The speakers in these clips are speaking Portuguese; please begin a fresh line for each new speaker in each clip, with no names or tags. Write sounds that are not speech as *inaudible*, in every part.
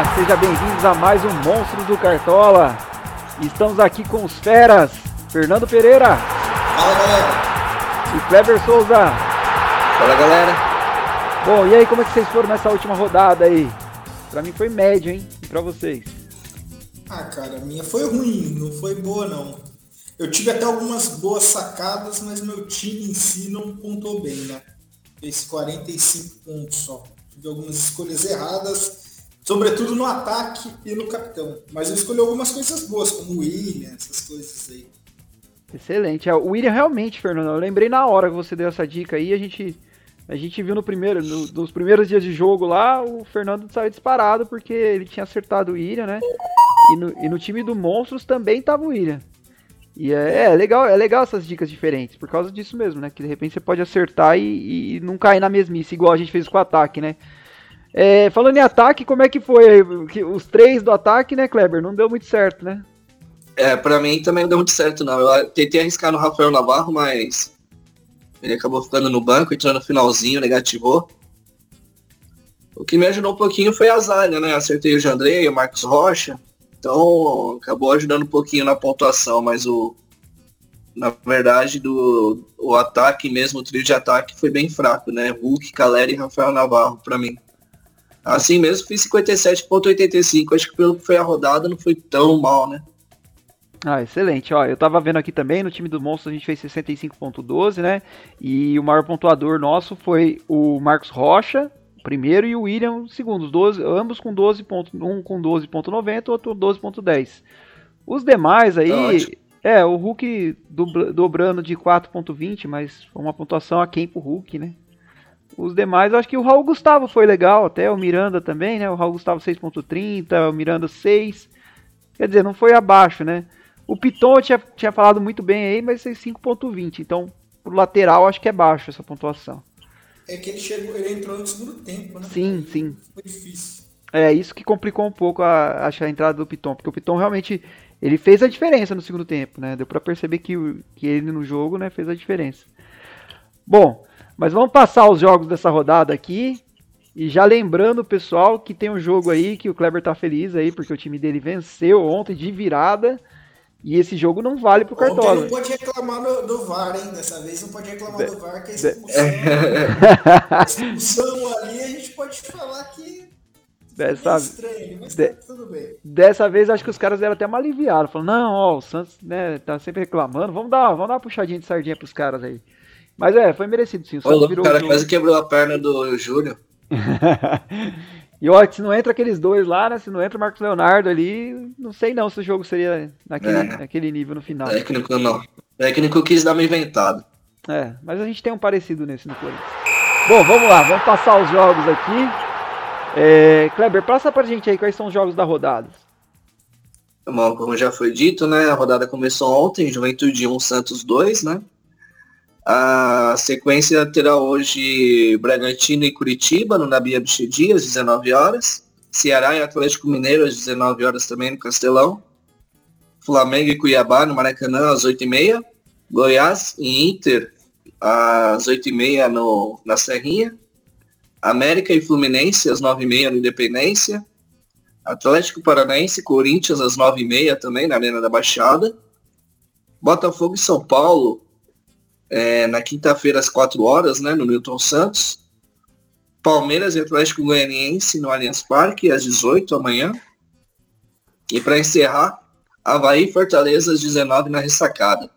galera, sejam bem-vindos a mais um Monstros do Cartola. Estamos aqui com os feras, Fernando Pereira.
Fala galera.
E Kleber Souza.
Fala galera.
Bom, e aí, como é que vocês foram nessa última rodada aí? Pra mim foi médio, hein? E pra vocês?
Ah, cara, a minha foi ruim, não foi boa não. Eu tive até algumas boas sacadas, mas meu time em si não pontou bem, né? Fez 45 pontos só. Tive algumas escolhas erradas, sobretudo no ataque e no capitão. Mas eu escolhi algumas coisas boas, como o William, essas coisas aí.
Excelente. É, o William realmente, Fernando, eu lembrei na hora que você deu essa dica aí, a gente a gente viu no primeiro, no, nos primeiros dias de jogo lá, o Fernando saiu disparado porque ele tinha acertado o William, né? E no, e no time do Monstros também tava o William. E é, é, legal, é legal essas dicas diferentes, por causa disso mesmo, né? Que de repente você pode acertar e, e não cair na mesmice, igual a gente fez com o ataque, né? É, falando em ataque, como é que foi? Os três do ataque, né, Kleber? Não deu muito certo, né?
É, pra mim também não deu muito certo, não. Eu tentei arriscar no Rafael Navarro, mas ele acabou ficando no banco, entrou no finalzinho, negativou. O que me ajudou um pouquinho foi a Zália, né? Acertei o Jandrei, o Marcos Rocha. Então acabou ajudando um pouquinho na pontuação, mas o. Na verdade, do o ataque mesmo, o trio de ataque foi bem fraco, né? Hulk, Caleri e Rafael Navarro para mim. Assim mesmo fiz 57.85, acho que pelo que foi a rodada não foi tão mal, né?
Ah, excelente. Ó, eu tava vendo aqui também, no time do Monstro a gente fez 65.12, né? E o maior pontuador nosso foi o Marcos Rocha, primeiro, e o William, segundo. Os 12, ambos com 12 pontos, um com 12.90, outro 12.10. Os demais aí, tá é, o Hulk dobrando de 4.20, mas foi uma pontuação aquém pro Hulk, né? Os demais, eu acho que o Raul Gustavo foi legal, até o Miranda também, né? O Raul Gustavo 6.30, o Miranda 6. Quer dizer, não foi abaixo, né? O Piton tinha, tinha falado muito bem aí, mas é 5.20. Então, pro lateral, acho que é baixo essa pontuação.
É que ele chegou, ele entrou no segundo tempo, né?
Sim, sim.
Foi difícil.
É isso que complicou um pouco a, a entrada do Piton, porque o Piton realmente ele fez a diferença no segundo tempo, né? Deu para perceber que, que ele no jogo, né, fez a diferença. Bom, mas vamos passar os jogos dessa rodada aqui. E já lembrando, pessoal, que tem um jogo aí que o Kleber tá feliz aí, porque o time dele venceu ontem de virada. E esse jogo não vale pro Cartola. Ontem
não pode reclamar do, do, VAR, hein? Dessa vez não pode reclamar do VAR, que a expulsão, a *laughs* expulsão ali a gente pode falar que
Dessa, estranho, mas de, tá tudo bem. Dessa vez acho que os caras deram até uma aliviada. Falaram, não, ó, o Santos né, tá sempre reclamando. Vamos dar, vamos dar uma puxadinha de sardinha pros caras aí. Mas é, foi merecido sim. O,
o cara quase quebrou a perna do Júlio. *laughs*
E olha, se não entra aqueles dois lá, né? Se não entra o Marcos Leonardo ali, não sei não se o jogo seria naquele, é. naquele nível no final.
Técnico não. Técnico quis dar uma inventada.
É, mas a gente tem um parecido nesse no Corinthians. Bom, vamos lá, vamos passar os jogos aqui. É, Kleber, passa pra gente aí quais são os jogos da rodada.
Bom, como já foi dito, né? A rodada começou ontem, Juventude 1, Santos 2, né? A sequência terá hoje Bragantino e Curitiba, no Nabi Abichedi, às 19 horas. Ceará e Atlético Mineiro, às 19 horas também, no Castelão. Flamengo e Cuiabá, no Maracanã, às 8h30. Goiás e Inter, às 8h30 no, na Serrinha. América e Fluminense, às 9h30 no Independência. Atlético Paranaense e Corinthians, às 9h30 também, na Arena da Baixada. Botafogo e São Paulo, é, na quinta-feira às 4 horas, né, no Newton Santos. Palmeiras e Atlético Goianiense no Allianz Parque às 18 amanhã. E para encerrar, Havaí e Fortaleza às 19 na ressacada.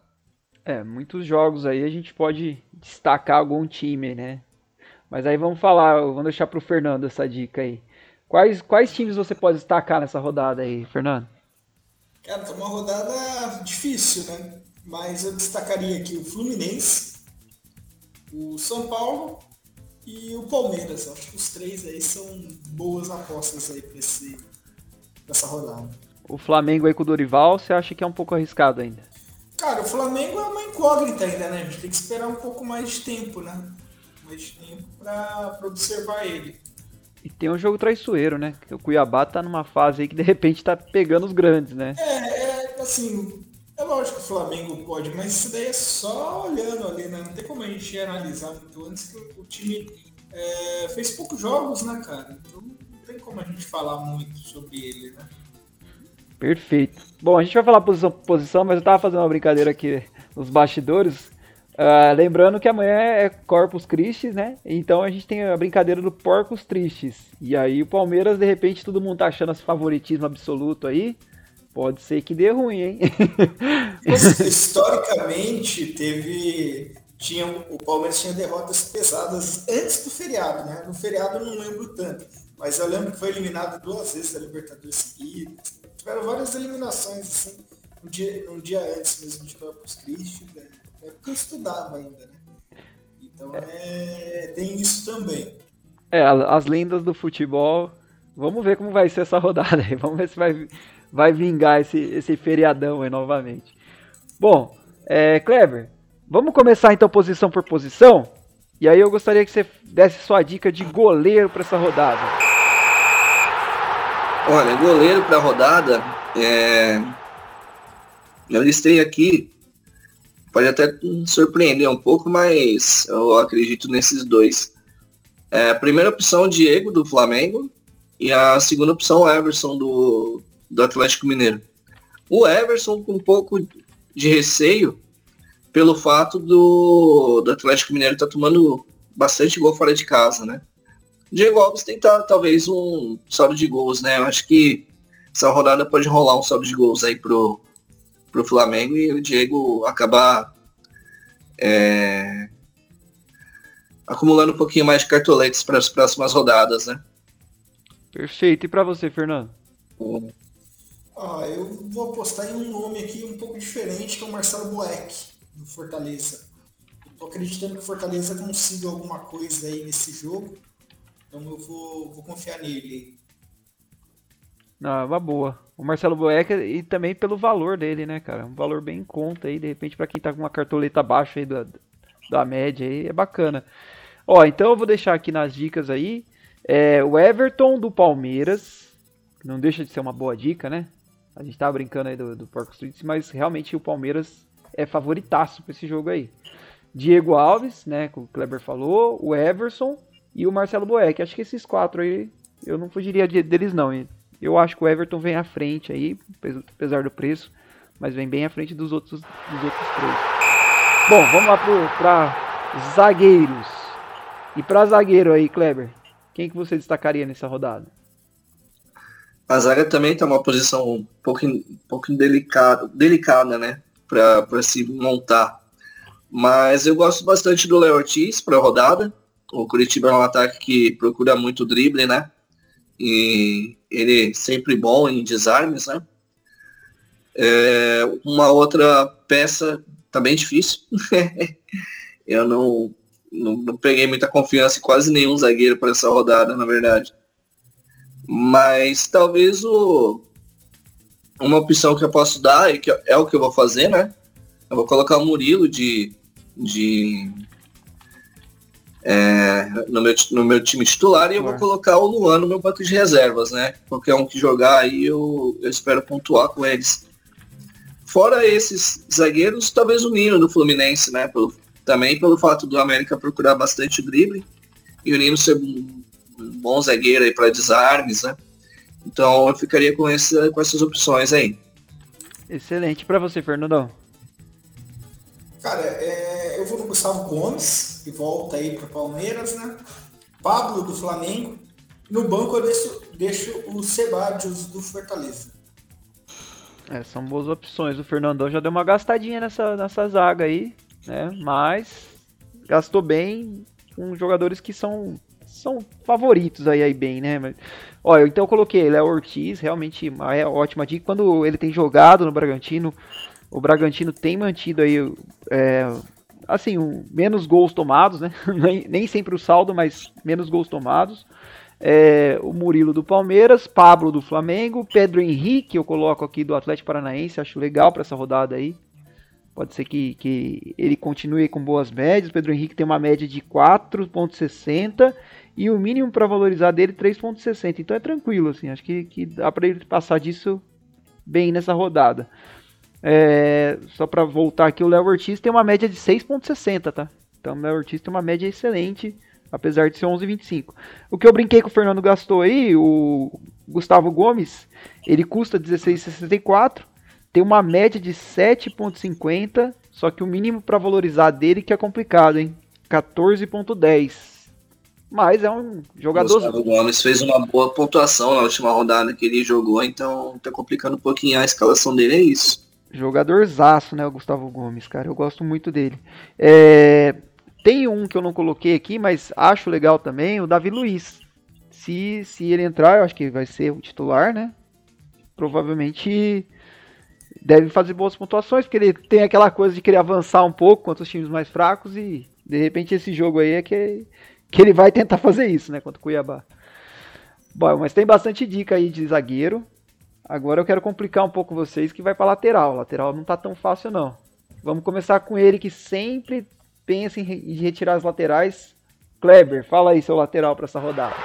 É, muitos jogos aí a gente pode destacar algum time, né? Mas aí vamos falar, vamos deixar para o Fernando essa dica aí. Quais, quais times você pode destacar nessa rodada aí, Fernando?
Cara, tá uma rodada difícil, né? mas eu destacaria aqui o Fluminense, o São Paulo e o Palmeiras. Acho que os três aí são boas apostas aí para essa rodada.
O Flamengo aí com o Dorival, você acha que é um pouco arriscado ainda?
Cara, o Flamengo é uma incógnita ainda, né? A gente tem que esperar um pouco mais de tempo, né? Mais de tempo para observar ele.
E tem um jogo traiçoeiro, né? O Cuiabá tá numa fase aí que de repente tá pegando os grandes, né?
É, é assim, é lógico que o Flamengo pode, mas isso daí é só olhando ali, né? Não tem como a gente analisar muito antes que o time é, fez poucos jogos, né, cara? Então não tem como a gente falar muito sobre ele, né?
Perfeito. Bom, a gente vai falar posição por posição, mas eu tava fazendo uma brincadeira aqui nos bastidores. Uh, lembrando que amanhã é Corpus Christi, né? Então a gente tem a brincadeira do Porcos Tristes. E aí o Palmeiras, de repente, todo mundo tá achando esse favoritismo absoluto aí. Pode ser que dê ruim, hein? *laughs*
Historicamente, teve. Tinha, o Palmeiras tinha derrotas pesadas antes do feriado, né? No feriado eu não lembro tanto. Mas eu lembro que foi eliminado duas vezes da Libertadores seguidas. Tiveram várias eliminações, assim, um dia, um dia antes mesmo de Corpus Christi. Né? É porque eu estudava ainda, né? Então é, tem isso também.
É, as lendas do futebol. Vamos ver como vai ser essa rodada aí. *laughs* Vamos ver se vai, vai vingar esse, esse feriadão aí novamente. Bom, é, Kleber, vamos começar então posição por posição? E aí eu gostaria que você desse sua dica de goleiro para essa rodada.
Olha, goleiro para a rodada, é... eu listei aqui pode até surpreender um pouco, mas eu acredito nesses dois. É, a primeira opção, Diego, do Flamengo, e a segunda opção, Everson, do, do Atlético Mineiro. O Everson com um pouco de receio pelo fato do, do Atlético Mineiro estar tá tomando bastante gol fora de casa, né? Diego Alves tentar talvez um saldo de gols, né? Eu acho que essa rodada pode rolar um saldo de gols aí pro, pro Flamengo e o Diego acabar é, acumulando um pouquinho mais de cartoletes para as próximas rodadas, né?
Perfeito. E para você, Fernando?
Ah, eu vou apostar em um nome aqui um pouco diferente, que é o Marcelo Boeck, do Fortaleza. Estou acreditando que o Fortaleza consiga alguma coisa aí nesse jogo, então eu vou, vou confiar nele.
Ah, uma boa. O Marcelo Boeck e também pelo valor dele, né, cara? Um valor bem em conta aí, de repente, para quem tá com uma cartoleta baixa aí da, da média aí, é bacana. Ó, então eu vou deixar aqui nas dicas aí. É, o Everton do Palmeiras, não deixa de ser uma boa dica, né? A gente tava brincando aí do, do Porco Street, mas realmente o Palmeiras é favoritaço para esse jogo aí. Diego Alves, né, que o Kleber falou, o Everson e o Marcelo Boeck. Acho que esses quatro aí eu não fugiria deles não. Eu acho que o Everton vem à frente aí, apesar do preço, mas vem bem à frente dos outros, dos outros três. Bom, vamos lá para zagueiros. E para zagueiro aí, Kleber, quem que você destacaria nessa rodada?
A zaga também está uma posição um pouco, um pouco delicada, delicada, né? Para se montar. Mas eu gosto bastante do Léo Ortiz para a rodada. O Curitiba é um ataque que procura muito drible, né? E ele sempre bom em desarmes, né? É, uma outra peça bem difícil. *laughs* eu não, não, não, peguei muita confiança em quase nenhum zagueiro para essa rodada, na verdade. Mas talvez o, uma opção que eu posso dar, e que é o que eu vou fazer, né? Eu vou colocar o Murilo de, de é, no, meu, no meu time titular e eu vou colocar o Luan no meu banco de reservas, né? Qualquer um que jogar aí eu, eu espero pontuar com eles. Fora esses zagueiros, talvez o Nino do Fluminense, né? Pelo, também pelo fato do América procurar bastante drible e o Nino ser um, um bom zagueiro aí para desarmes, né? Então eu ficaria com, essa, com essas opções aí.
Excelente. Para você, Fernandão?
Cara, é, eu vou no Gustavo Gomes, que volta aí para o Palmeiras, né? Pablo do Flamengo. No banco eu deixo, deixo o Sebadios do Fortaleza.
É, são boas opções. O Fernandão já deu uma gastadinha nessa, nessa zaga aí, né? Mas gastou bem com jogadores que são, são favoritos aí, aí bem, né? Mas, olha, então eu coloquei Léo Ortiz, realmente é ótima dica. Quando ele tem jogado no Bragantino, o Bragantino tem mantido aí, é, assim, um, menos gols tomados, né? *laughs* nem, nem, sempre o saldo, mas menos gols tomados. É, o Murilo do Palmeiras, Pablo do Flamengo, Pedro Henrique, eu coloco aqui do Atlético Paranaense, acho legal para essa rodada aí. Pode ser que, que ele continue com boas médias. Pedro Henrique tem uma média de 4,60 e o mínimo para valorizar dele 3,60. Então é tranquilo, assim. Acho que, que dá para ele passar disso bem nessa rodada. É, só para voltar aqui, o Léo Ortiz tem uma média de 6,60, tá? Então o Léo Ortiz tem uma média excelente apesar de ser 11,25. O que eu brinquei que o Fernando gastou aí, o Gustavo Gomes, ele custa 16,64, tem uma média de 7,50, só que o mínimo para valorizar dele que é complicado, hein? 14,10. Mas é um jogador.
Gustavo Gomes fez uma boa pontuação na última rodada que ele jogou, então tá complicando um pouquinho a escalação dele, é isso.
Jogador zaço, né, o Gustavo Gomes, cara. Eu gosto muito dele. É... Tem um que eu não coloquei aqui, mas acho legal também, o Davi Luiz. Se, se ele entrar, eu acho que vai ser o titular, né? Provavelmente deve fazer boas pontuações, porque ele tem aquela coisa de querer avançar um pouco contra os times mais fracos e de repente esse jogo aí é que que ele vai tentar *laughs* fazer isso, né, contra o Cuiabá. Bom, mas tem bastante dica aí de zagueiro. Agora eu quero complicar um pouco vocês que vai para lateral. Lateral não tá tão fácil não. Vamos começar com ele que sempre pensa em retirar as laterais. Kleber, fala aí seu lateral para essa rodada.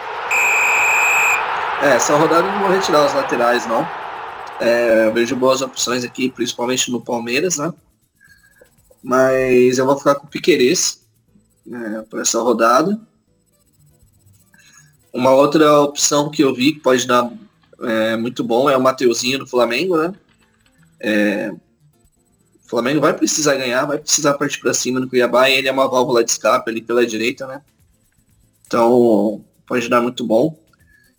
É, essa rodada eu não vou retirar as laterais não. É, vejo boas opções aqui, principalmente no Palmeiras, né? Mas eu vou ficar com o Piquerez né, para essa rodada. Uma outra opção que eu vi que pode dar é, muito bom é o Mateuzinho do Flamengo, né? É, o Flamengo vai precisar ganhar, vai precisar partir para cima no Cuiabá e ele é uma válvula de escape ali pela direita, né? Então pode dar muito bom.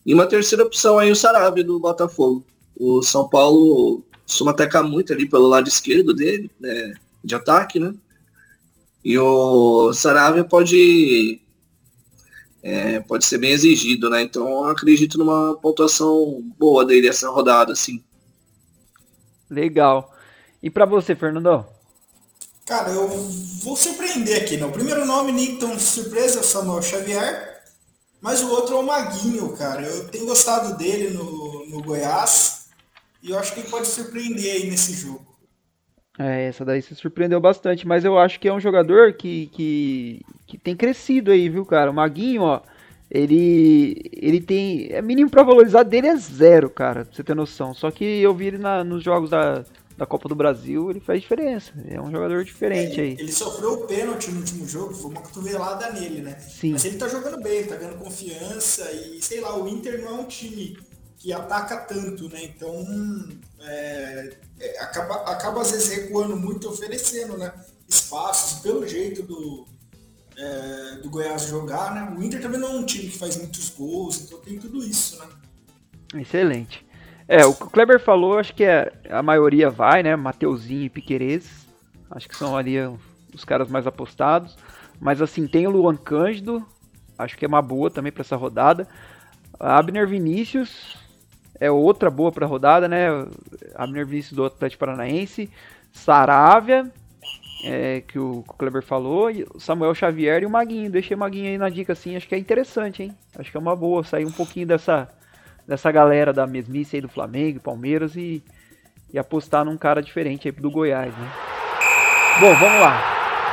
E uma terceira opção aí o Sarabia do Botafogo. O São Paulo costuma atacar muito ali pelo lado esquerdo dele, né, de ataque, né? E o Sarabia pode é, pode ser bem exigido, né? Então eu acredito numa pontuação boa dele essa rodada, assim.
Legal. E para você, Fernando?
Cara, eu vou surpreender aqui, né? O primeiro nome nem tão surpresa, Samuel Xavier, mas o outro é o Maguinho, cara. Eu tenho gostado dele no, no Goiás e eu acho que ele pode surpreender aí nesse jogo.
É, essa daí se surpreendeu bastante, mas eu acho que é um jogador que, que, que tem crescido aí, viu, cara? O Maguinho, ó, ele ele tem. É mínimo pra valorizar dele é zero, cara, pra você ter noção. Só que eu vi ele na, nos jogos da, da Copa do Brasil, ele faz diferença. É um jogador diferente
é,
aí.
Ele sofreu o pênalti no último jogo, foi uma cotovelada nele, né?
Sim.
Mas ele tá jogando bem, tá ganhando confiança e sei lá, o Inter não é um time que ataca tanto, né? Então é, é, acaba, acaba às vezes recuando muito, oferecendo né? espaços pelo jeito do, é, do Goiás jogar, né? O Inter também não é um time que faz muitos gols, então tem tudo isso, né?
Excelente. É, o que o Kleber falou, acho que é, a maioria vai, né? Mateuzinho e Piquerez. Acho que são ali os caras mais apostados. Mas assim, tem o Luan Cândido, acho que é uma boa também para essa rodada. Abner Vinícius, é outra boa para rodada, né? Abner Vinícius do Atlético Paranaense, Saravia, é, que o Kleber falou, Samuel Xavier e o Maguinho. Deixei o Maguinho aí na dica assim, acho que é interessante, hein? Acho que é uma boa sair um pouquinho dessa, dessa galera da mesmice aí do Flamengo, Palmeiras e, e apostar num cara diferente aí do Goiás, né? Bom, vamos lá.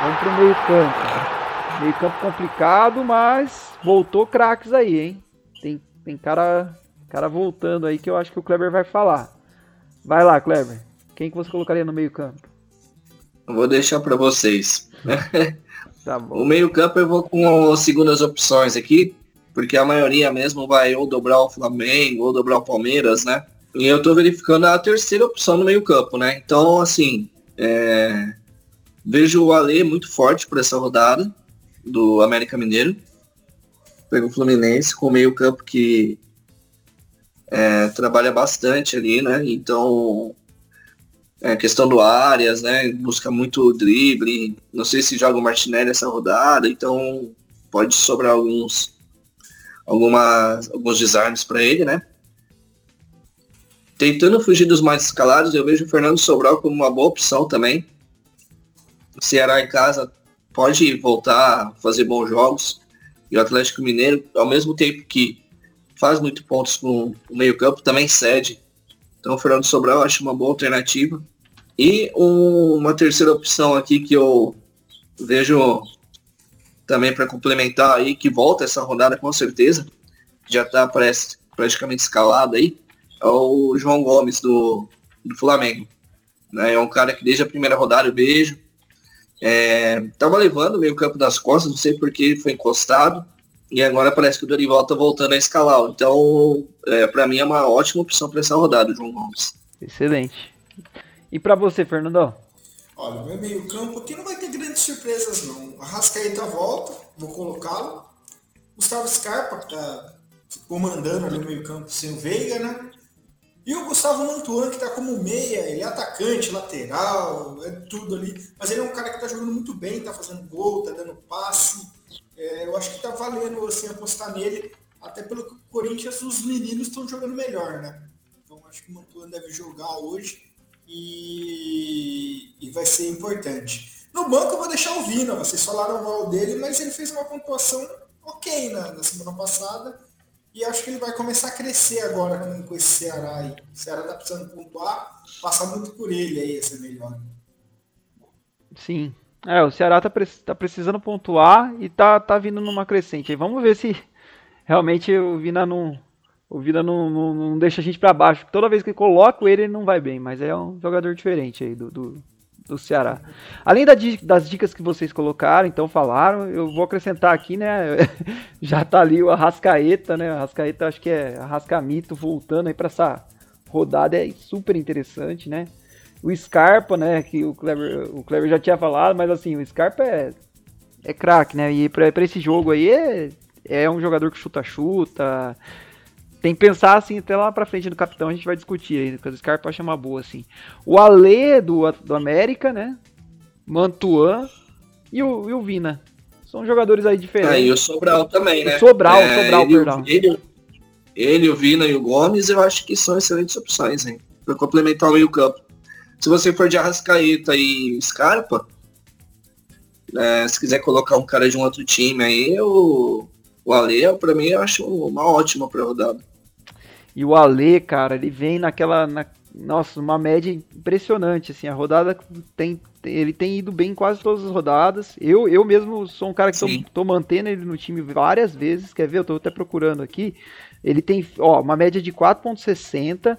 Vamos pro meio campo. Meio campo complicado, mas voltou craques aí, hein? Tem, tem cara Cara voltando aí que eu acho que o Kleber vai falar. Vai lá, Kleber. Quem que você colocaria no meio campo?
Vou deixar para vocês. *laughs*
tá
o meio campo eu vou com as segundas opções aqui, porque a maioria mesmo vai ou dobrar o Flamengo ou dobrar o Palmeiras, né? E eu tô verificando a terceira opção no meio campo, né? Então, assim, é... vejo o Ale muito forte por essa rodada do América Mineiro. Pego o Fluminense com o meio campo que é, trabalha bastante ali, né? Então, é, questão do áreas, né? Busca muito drible. Não sei se joga o Martinelli essa rodada, então pode sobrar alguns algumas, alguns desarmes para ele, né? Tentando fugir dos mais escalados, eu vejo o Fernando Sobral como uma boa opção também. O Ceará em casa pode voltar a fazer bons jogos. E o Atlético Mineiro, ao mesmo tempo que faz muito pontos com o meio campo, também cede. Então o Fernando Sobral eu acho uma boa alternativa. E um, uma terceira opção aqui que eu vejo também para complementar aí, que volta essa rodada com certeza, já está praticamente escalado aí, é o João Gomes do, do Flamengo. Né? É um cara que desde a primeira rodada eu vejo. É, tava levando meio campo das costas, não sei porque foi encostado E agora parece que o Dorival tá voltando a escalar. Então, é, para mim é uma ótima opção para essa rodada, João Gomes.
Excelente. E para você, Fernandão?
Olha, meu meio campo aqui não vai ter grandes surpresas não. A Rascaeta volta, vou colocá-lo. Gustavo Scarpa, que tá comandando ali o meio campo sem o Veiga, né? E o Gustavo Mantuan, que está como meia, ele é atacante, lateral, é tudo ali. Mas ele é um cara que está jogando muito bem, está fazendo gol, está dando passe. É, eu acho que está valendo assim, apostar nele, até pelo que o Corinthians, os meninos estão jogando melhor, né? Então acho que o Mantuan deve jogar hoje e, e vai ser importante. No banco eu vou deixar o Vina, vocês falaram mal dele, mas ele fez uma pontuação ok na, na semana passada e acho que ele vai começar a crescer agora com, com esse Ceará aí. O Ceará tá precisando pontuar, passar muito por ele aí, esse melhor.
Sim. É, o Ceará tá, tá precisando pontuar e tá, tá vindo numa crescente. Aí vamos ver se realmente o Vina não. O Vina não, não, não deixa a gente para baixo. Toda vez que coloco ele, ele não vai bem. Mas é um jogador diferente aí do, do, do Ceará. Além da, das dicas que vocês colocaram, então falaram, eu vou acrescentar aqui, né? *laughs* Já tá ali o Arrascaeta, né? Arrascaeta acho que é Arrascamito voltando aí para essa rodada é super interessante, né? O Scarpa, né? Que o Clever, o Clever já tinha falado, mas assim, o Scarpa é, é craque, né? E para esse jogo aí é, é um jogador que chuta-chuta tem que pensar assim, até lá pra frente do capitão a gente vai discutir aí, porque o Scarpa acha uma boa, assim. O Ale do, do América, né? Mantuan e o, e o Vina. São jogadores aí diferentes. Ah,
e o Sobral também, né?
O Sobral, é, Sobral, ele, perdão.
Ele, ele, o Vina e o Gomes, eu acho que são excelentes opções, hein? Pra complementar o meio campo. Se você for de Arrascaeta e Scarpa, é, se quiser colocar um cara de um outro time aí, o, o Ale, pra mim, eu acho uma ótima pra rodada.
E o Ale, cara, ele vem naquela. Na, nossa, uma média impressionante. Assim, a rodada tem. Ele tem ido bem em quase todas as rodadas. Eu, eu mesmo sou um cara que tô, tô, mantendo ele no time várias vezes. Quer ver? Eu tô até procurando aqui. Ele tem ó, uma média de 4,60.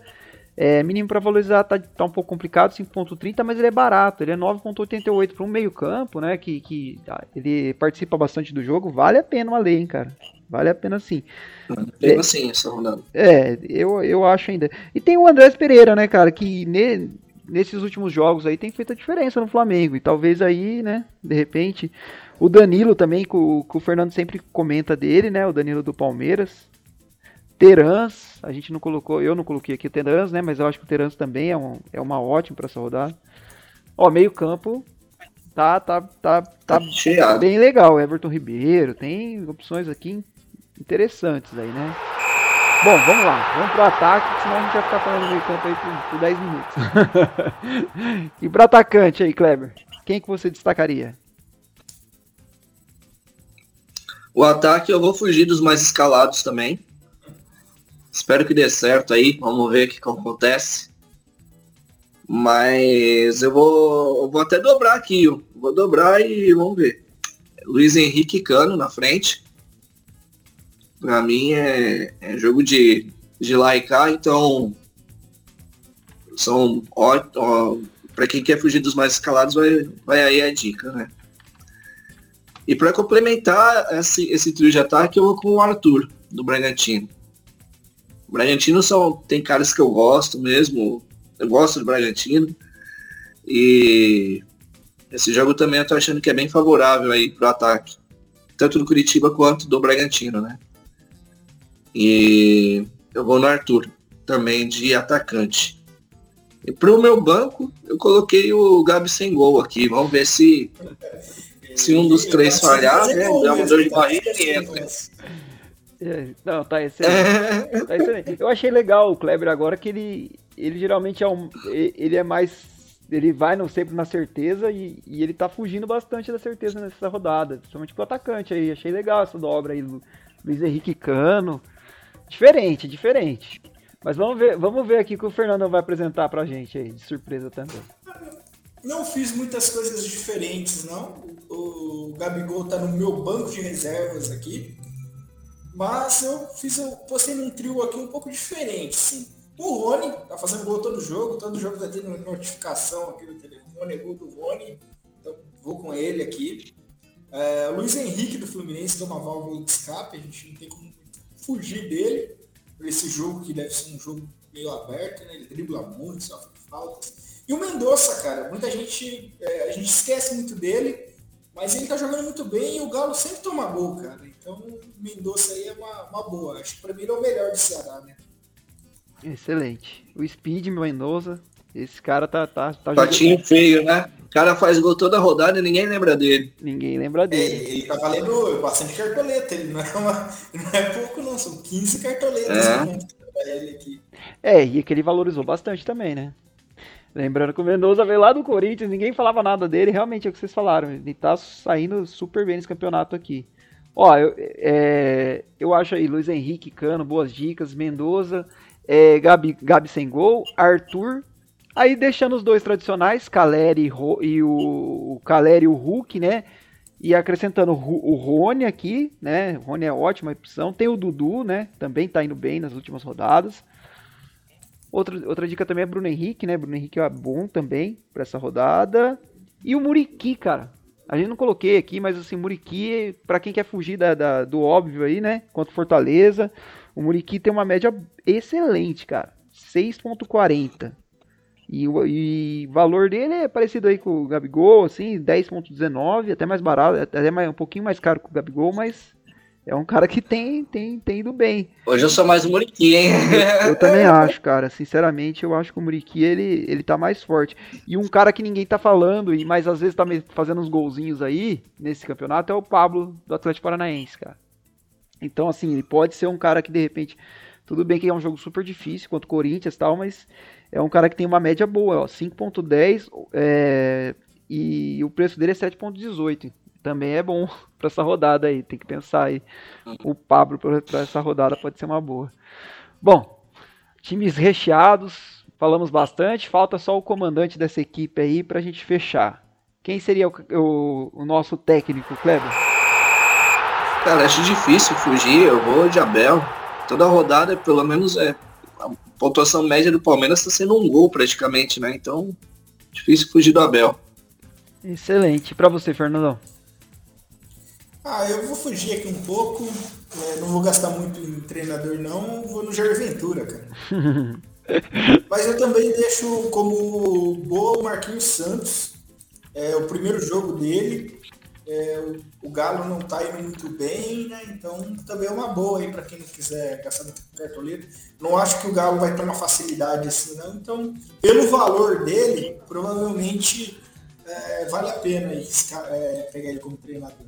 É, mínimo para valorizar tá, tá, um pouco complicado, 5.30, mas ele é barato, ele é 9.88 para um meio campo, né, que, que ah, ele participa bastante do jogo, vale a pena uma lei, hein, cara. Vale a pena sim.
Vale é, sim essa rodada.
É, eu, eu acho ainda. E tem o Andrés Pereira, né, cara, que ne, nesses últimos jogos aí tem feito a diferença no Flamengo. E talvez aí, né, de repente. O Danilo também, que o, que o Fernando sempre comenta dele, né? O Danilo do Palmeiras. Terans, a gente não colocou, eu não coloquei aqui o Terans, né? Mas eu acho que o Terans também é, um, é uma ótima para essa rodada. Ó, meio campo, tá, tá, tá, tá, tá bem legal. Everton Ribeiro, tem opções aqui interessantes aí, né? Bom, vamos lá, vamos pro ataque, senão a gente vai ficar falando meio campo aí por, por 10 minutos. *laughs* e pro atacante aí, Kleber, quem que você destacaria?
O ataque eu vou fugir dos mais escalados também. Espero que dê certo aí, vamos ver o que, acontece. Mas eu vou, eu vou até dobrar aqui, ó. vou dobrar e vamos ver. Luiz Henrique Cano na frente. Pra mim é, é jogo de, de cá, então são ó, ó, para quem quer fugir dos mais escalados vai, vai aí a dica, né? E para complementar esse, esse trio de ataque, eu vou com o Arthur, do Bragantino. O Bragantino são, tem caras que eu gosto mesmo, eu gosto do Bragantino. E esse jogo também eu tô achando que é bem favorável aí pro ataque. Tanto do Curitiba quanto do Bragantino, né? E eu vou no Arthur, também de atacante. E pro meu banco, eu coloquei o Gabi sem gol aqui. Vamos ver se se um dos três falhar, né? Dá uma dor de barriga e entra.
É, não, tá excelente. *laughs* tá excelente. Eu achei legal o Kleber agora que ele, ele geralmente é um. Ele é mais. Ele vai não sempre na certeza e, e ele tá fugindo bastante da certeza nessa rodada. Principalmente pro atacante aí. Achei legal essa dobra aí, Luiz Henrique Cano. Diferente, diferente. Mas vamos ver, vamos ver aqui o que o Fernando vai apresentar pra gente aí, de surpresa também.
Não fiz muitas coisas diferentes, não. O Gabigol tá no meu banco de reservas aqui. Mas eu fiz, eu postei num trio aqui um pouco diferente, sim. O Rony tá fazendo gol todo jogo, todo jogo tá tendo notificação aqui no telefone, é gol do Rony. Então vou com ele aqui. É, Luiz Henrique do Fluminense deu uma válvula de escape, a gente não tem como fugir dele esse jogo que deve ser um jogo meio aberto, né? Ele dribla muito, sofre faltas. E o Mendonça, cara, muita gente, é, a gente esquece muito dele, mas ele tá jogando muito bem e o Galo sempre toma gol, cara. Então o Mendonça aí é uma, uma boa. Acho que pra mim ele é o melhor do Ceará, né?
Excelente. O Speed Mendonça, esse cara tá, tá, tá
Patinho jogando... feio, né? O cara faz gol toda rodada e ninguém lembra dele.
Ninguém lembra dele.
É, ele tá valendo bastante cartoleta, ele não é, uma, não é pouco não, são 15 cartoletas é. ele aqui.
É, e que ele valorizou bastante também, né? Lembrando que o Mendoza veio lá do Corinthians, ninguém falava nada dele, realmente é o que vocês falaram. Ele tá saindo super bem nesse campeonato aqui. Ó, eu, é, eu acho aí Luiz Henrique, Cano, boas dicas, Mendoza, é, Gabi, Gabi sem gol, Arthur. Aí deixando os dois tradicionais, Caleri e o, o Caleri e o Hulk, né? E acrescentando o, Rony aqui, né? O Rony é ótima opção. Tem o Dudu, né? Também tá indo bem nas últimas rodadas. Outra, outra dica também é Bruno Henrique, né? Bruno Henrique é bom também para essa rodada. E o Muriqui, cara. A gente não coloquei aqui, mas assim, Muriqui, para quem quer fugir da, da, do óbvio aí, né? Quanto Fortaleza, o Muriqui tem uma média excelente, cara. 6.40. E o e valor dele é parecido aí com o Gabigol, assim, 10.19, até mais barato, até mais, um pouquinho mais caro que o Gabigol, mas é um cara que tem, tem, tem ido bem.
Hoje eu sou mais o Muriqui, hein?
Eu, eu, *laughs* também acho, cara. Sinceramente, eu acho que o Muriqui, ele, ele tá mais forte. E um cara que ninguém tá falando, e mas às vezes tá fazendo uns golzinhos aí, nesse campeonato, é o Pablo, do Atlético Paranaense, cara. Então, assim, ele pode ser um cara que, de repente... Tudo bem que é um jogo super difícil contra o Corinthians e tal, mas é um cara que tem uma média boa, ó. 5.10 é, e o preço dele é 7.18 também é bom *laughs* para essa rodada aí. Tem que pensar aí. O Pablo para essa rodada pode ser uma boa. Bom, times recheados, falamos bastante. Falta só o comandante dessa equipe aí para a gente fechar. Quem seria o, o, o, nosso técnico, Kleber?
Cara, acho difícil fugir. Eu vou de Abel. Toda rodada, pelo menos, é. A pontuação média do Palmeiras está sendo um gol praticamente, né? Então, difícil fugir do Abel.
Excelente. Para você, Fernandão?
Ah, eu vou fugir aqui um pouco. É, não vou gastar muito em treinador, não. Vou no Jair Ventura, cara. *laughs* Mas eu também deixo como boa o Marquinhos Santos. É o primeiro jogo dele. É, o, Galo não tá indo muito bem, né? Então também é uma boa aí para quem não quiser gastar muito cartoleta. Não acho que o Galo vai ter uma facilidade assim, não. Então, pelo valor dele, provavelmente é, vale a pena aí, é, pegar ele como treinador.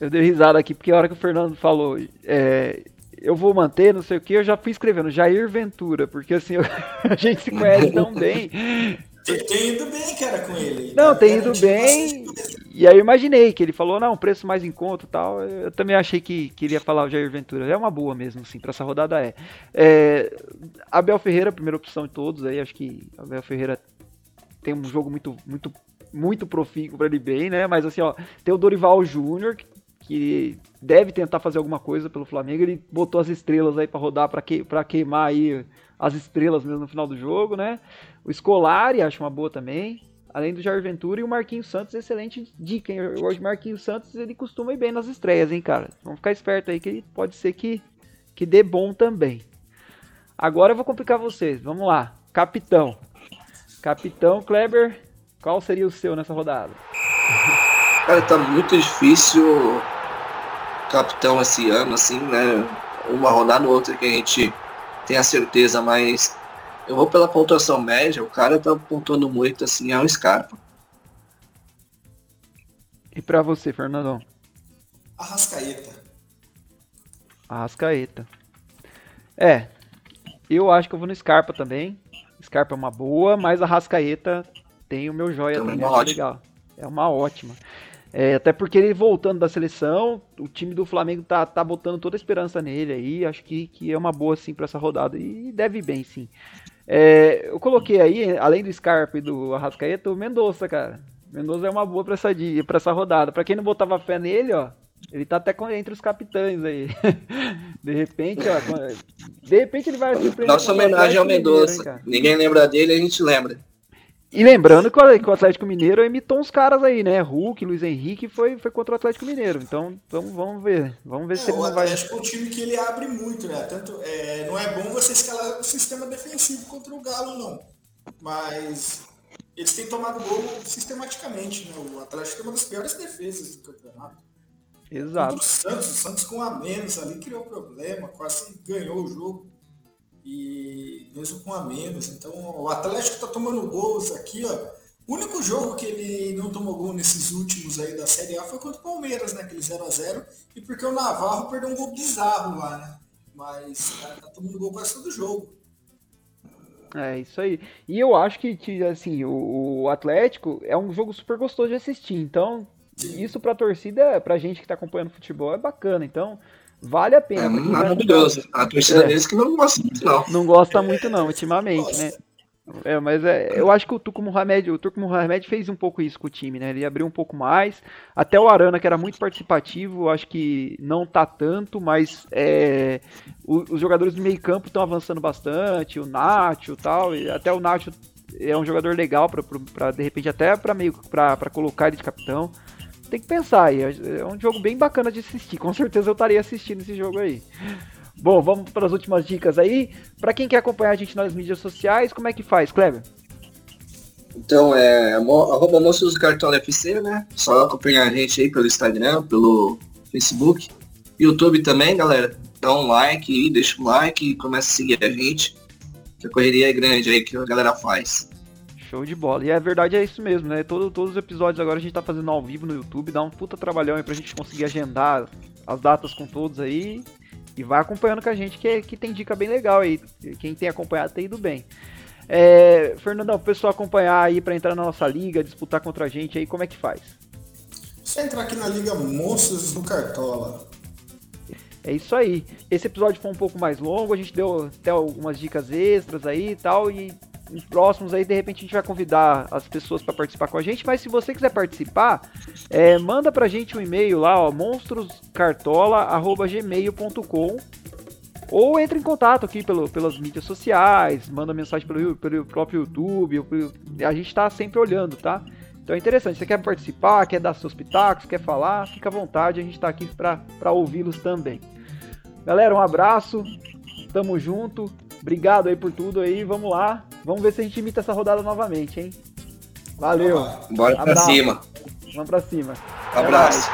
Eu dei risada aqui, porque a hora que o Fernando falou, é, eu vou manter, não sei o que, eu já fui escrevendo Jair Ventura, porque assim, eu, *laughs* a gente se conhece tão bem.
Tem, tem ido bem, cara, com ele.
Não, tem ido bem. E aí eu imaginei que ele falou, não, preço mais em conta e tal. Eu também achei que queria falar o Jair Ventura. É uma boa mesmo, assim, pra essa rodada é. é Abel Ferreira, primeira opção de todos aí. Acho que Abel Ferreira tem um jogo muito, muito, muito profícuo para ele bem, né? Mas assim, ó, tem o Dorival Júnior, que que deve tentar fazer alguma coisa pelo Flamengo. Ele botou as estrelas aí para rodar, para que, queimar aí as estrelas mesmo no final do jogo, né? O Scolari, acho uma boa também. Além do Jair Ventura e o Marquinhos Santos, excelente dica, hein? O Marquinhos Santos, ele costuma ir bem nas estreias, hein, cara? Vamos ficar esperto aí que pode ser que, que dê bom também. Agora eu vou complicar vocês. Vamos lá. Capitão. Capitão Kleber, qual seria o seu nessa rodada?
Cara, tá muito difícil capitão esse ano, assim, né? Uma rodada ou outra que a gente tem a certeza, mas eu vou pela pontuação média, o cara tá pontuando muito, assim, é um Scarpa.
E pra você, Fernandão?
Arrascaeta.
Arrascaeta. É, eu acho que eu vou no Scarpa também. Scarpa é uma boa, mas a Rascaeta tem o meu joia também, também é legal. É uma ótima. É, até porque ele voltando da seleção, o time do Flamengo tá, tá botando toda a esperança nele aí. Acho que, que é uma boa sim para essa rodada e deve bem sim. É, eu coloquei aí, além do Scarpa e do Arrascaeta, o Mendonça, cara. Mendonça é uma boa pra essa, pra essa rodada. Pra quem não botava fé nele, ó, ele tá até entre os capitães aí. *laughs* De repente, ó, de repente ele vai
surpreender. Nossa homenagem ao Mendonça. Ninguém lembra dele, a gente lembra.
E lembrando que o Atlético Mineiro imitou uns caras aí, né? Hulk, Luiz Henrique foi, foi contra o Atlético Mineiro. Então, então vamos ver. Vamos ver é, se ele não vai. O
Atlético é um time que ele abre muito, né? Tanto, é, não é bom você escalar o sistema defensivo contra o Galo, não. Mas eles têm tomado gol sistematicamente, né? O Atlético tem uma das piores defesas do campeonato.
Exato.
o Santos, o Santos com a menos ali criou problema, quase ganhou o jogo. E mesmo com a menos. Então o Atlético está tomando gols aqui, ó. O único jogo que ele não tomou gol nesses últimos aí da Série A foi contra o Palmeiras, né? Aquele 0x0. E porque o Navarro perdeu um gol bizarro lá, né? Mas tá, tá tomando gol quase todo jogo.
É, isso aí. E eu acho que, que assim, o, o, Atlético é um jogo super gostoso de assistir. Então, Sim. isso pra torcida, pra gente que tá acompanhando futebol, é bacana. Então, Vale a pena. É
maravilhoso. A torcida é. deles que não gosta muito, não.
Não gosta muito, não, ultimamente, né? É, mas é, eu acho que o Turco Mohamed, o Turco Mohamed fez um pouco isso com o time, né? Ele abriu um pouco mais. Até o Arana, que era muito participativo, acho que não tá tanto, mas é, o, os jogadores do meio campo estão avançando bastante, o Nacho e tal. E até o Nacho é um jogador legal para de repente até para meio para colocar ele de capitão tem que pensar aí. É um jogo bem bacana de assistir. Com certeza eu estaria assistindo esse jogo aí. Bom, vamos para as últimas dicas aí. Para quem quer acompanhar a gente nas mídias sociais, como é que faz, Kleber?
Então, é arroba Moços do Cartola FC, né? Só acompanhar a gente aí pelo Instagram, pelo Facebook, YouTube também, galera. Dá um like aí, deixa um like e começa a seguir a gente. Que a correria é grande aí que a galera faz.
Show de bola. E a verdade é isso mesmo, né? Todo, todos os episódios agora a gente tá fazendo ao vivo no YouTube, dá um puta trabalhão aí pra gente conseguir agendar as datas com todos aí. E vai acompanhando com a gente, que, que tem dica bem legal aí. Quem tem acompanhado tem ido bem. É, Fernandão, o pessoal acompanhar aí para entrar na nossa liga, disputar contra a gente aí, como é que faz?
Você entrar aqui na Liga Monstros do Cartola.
É isso aí. Esse episódio foi um pouco mais longo, a gente deu até algumas dicas extras aí e tal, e nos próximos aí, de repente, a gente vai convidar as pessoas para participar com a gente. Mas se você quiser participar, é, manda pra gente um e-mail lá, ó, monstroscartola.gmail.com ou entre em contato aqui pelo, pelas mídias sociais, manda mensagem pelo, pelo próprio YouTube. A gente está sempre olhando, tá? Então é interessante, você quer participar, quer dar seus pitacos, quer falar, fica à vontade, a gente está aqui para ouvi-los também. Galera, um abraço, tamo junto, obrigado aí por tudo aí, vamos lá, Vamos ver se a gente imita essa rodada novamente, hein? Valeu.
Bora pra cima.
Vamos pra cima.
Abraço.